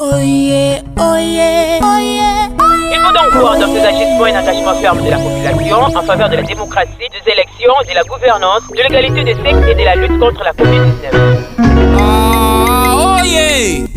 Oye, oye, oye. Il faut donc voir dans ces agissements un engagement ferme de la population en faveur de la démocratie, des élections, de la gouvernance, de l'égalité des sexes et de la lutte contre la Covid-19. Ah, oye.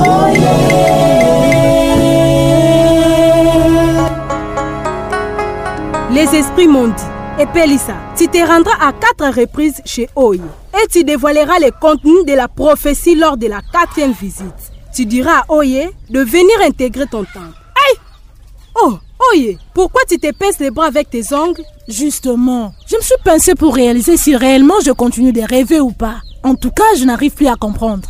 Les esprits m'ont dit, et Pélissa, tu te rendras à quatre reprises chez Oye et tu dévoileras les contenus de la prophétie lors de la quatrième visite. Tu diras à Oye de venir intégrer ton temple. Aïe Oh, Oye, pourquoi tu te pinces les bras avec tes ongles? Justement, je me suis pincé pour réaliser si réellement je continue de rêver ou pas. En tout cas, je n'arrive plus à comprendre.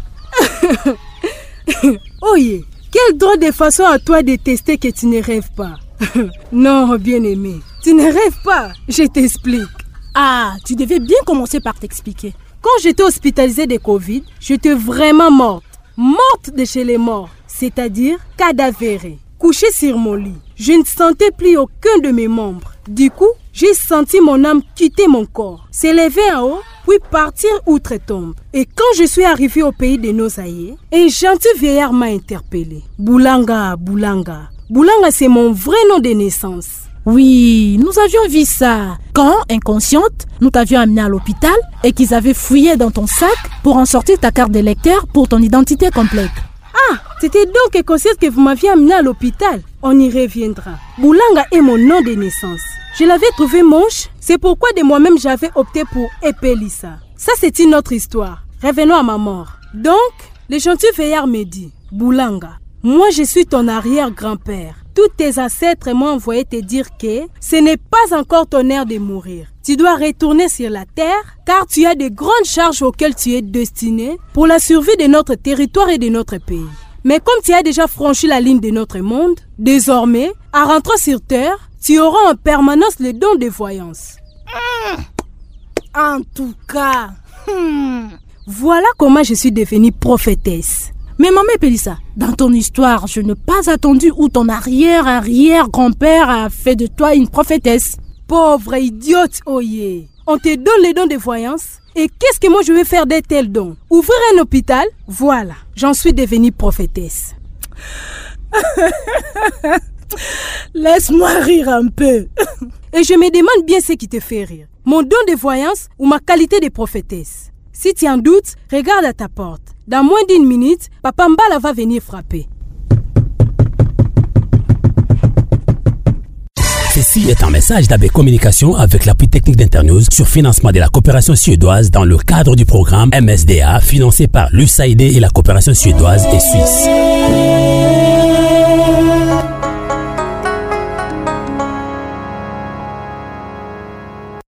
Oye, quelle drôle de façon à toi de tester que tu ne rêves pas. non, bien-aimé, tu ne rêves pas, je t'explique. Ah, tu devais bien commencer par t'expliquer. Quand j'étais hospitalisée de Covid, j'étais vraiment morte. Morte de chez les morts, c'est-à-dire cadavérée. Couchée sur mon lit, je ne sentais plus aucun de mes membres. Du coup, j'ai senti mon âme quitter mon corps, s'élever en haut, puis partir outre-tombe. Et quand je suis arrivée au pays de nos aïeux, un gentil vieillard m'a interpellé. Boulanga, Boulanga. Boulanga, c'est mon vrai nom de naissance. Oui, nous avions vu ça. Quand, inconsciente, nous t'avions amené à l'hôpital et qu'ils avaient fouillé dans ton sac pour en sortir ta carte d'électeur pour ton identité complète. Ah, c'était donc inconsciente que vous m'aviez amené à l'hôpital. On y reviendra. Boulanga est mon nom de naissance. Je l'avais trouvé moche, c'est pourquoi de moi-même j'avais opté pour Epelissa. Ça, c'est une autre histoire. Revenons à ma mort. Donc, le gentil veillard me dit Boulanga, moi je suis ton arrière-grand-père. Tous tes ancêtres m'ont envoyé te dire que ce n'est pas encore ton heure de mourir. Tu dois retourner sur la terre car tu as de grandes charges auxquelles tu es destiné pour la survie de notre territoire et de notre pays. Mais comme tu as déjà franchi la ligne de notre monde, désormais, en rentrant sur terre, tu auras en permanence le don de voyance. En tout cas, hmm. Voilà comment je suis devenue prophétesse. Mais maman Pélissa, dans ton histoire, je n'ai pas attendu où ton arrière-arrière-grand-père a fait de toi une prophétesse. Pauvre idiote, oye. On te donne les dons de voyance. Et qu'est-ce que moi je vais faire de tels dons? Ouvrir un hôpital? Voilà, j'en suis devenue prophétesse. Laisse-moi rire un peu. Et je me demande bien ce qui te fait rire. Mon don de voyance ou ma qualité de prophétesse? Si tu en doutes, regarde à ta porte. Dans moins d'une minute, Papa Mbala va venir frapper. Ceci est un message d'AB Communication avec l'appui technique d'Internews sur financement de la coopération suédoise dans le cadre du programme MSDA financé par l'USAID et la coopération suédoise et suisse.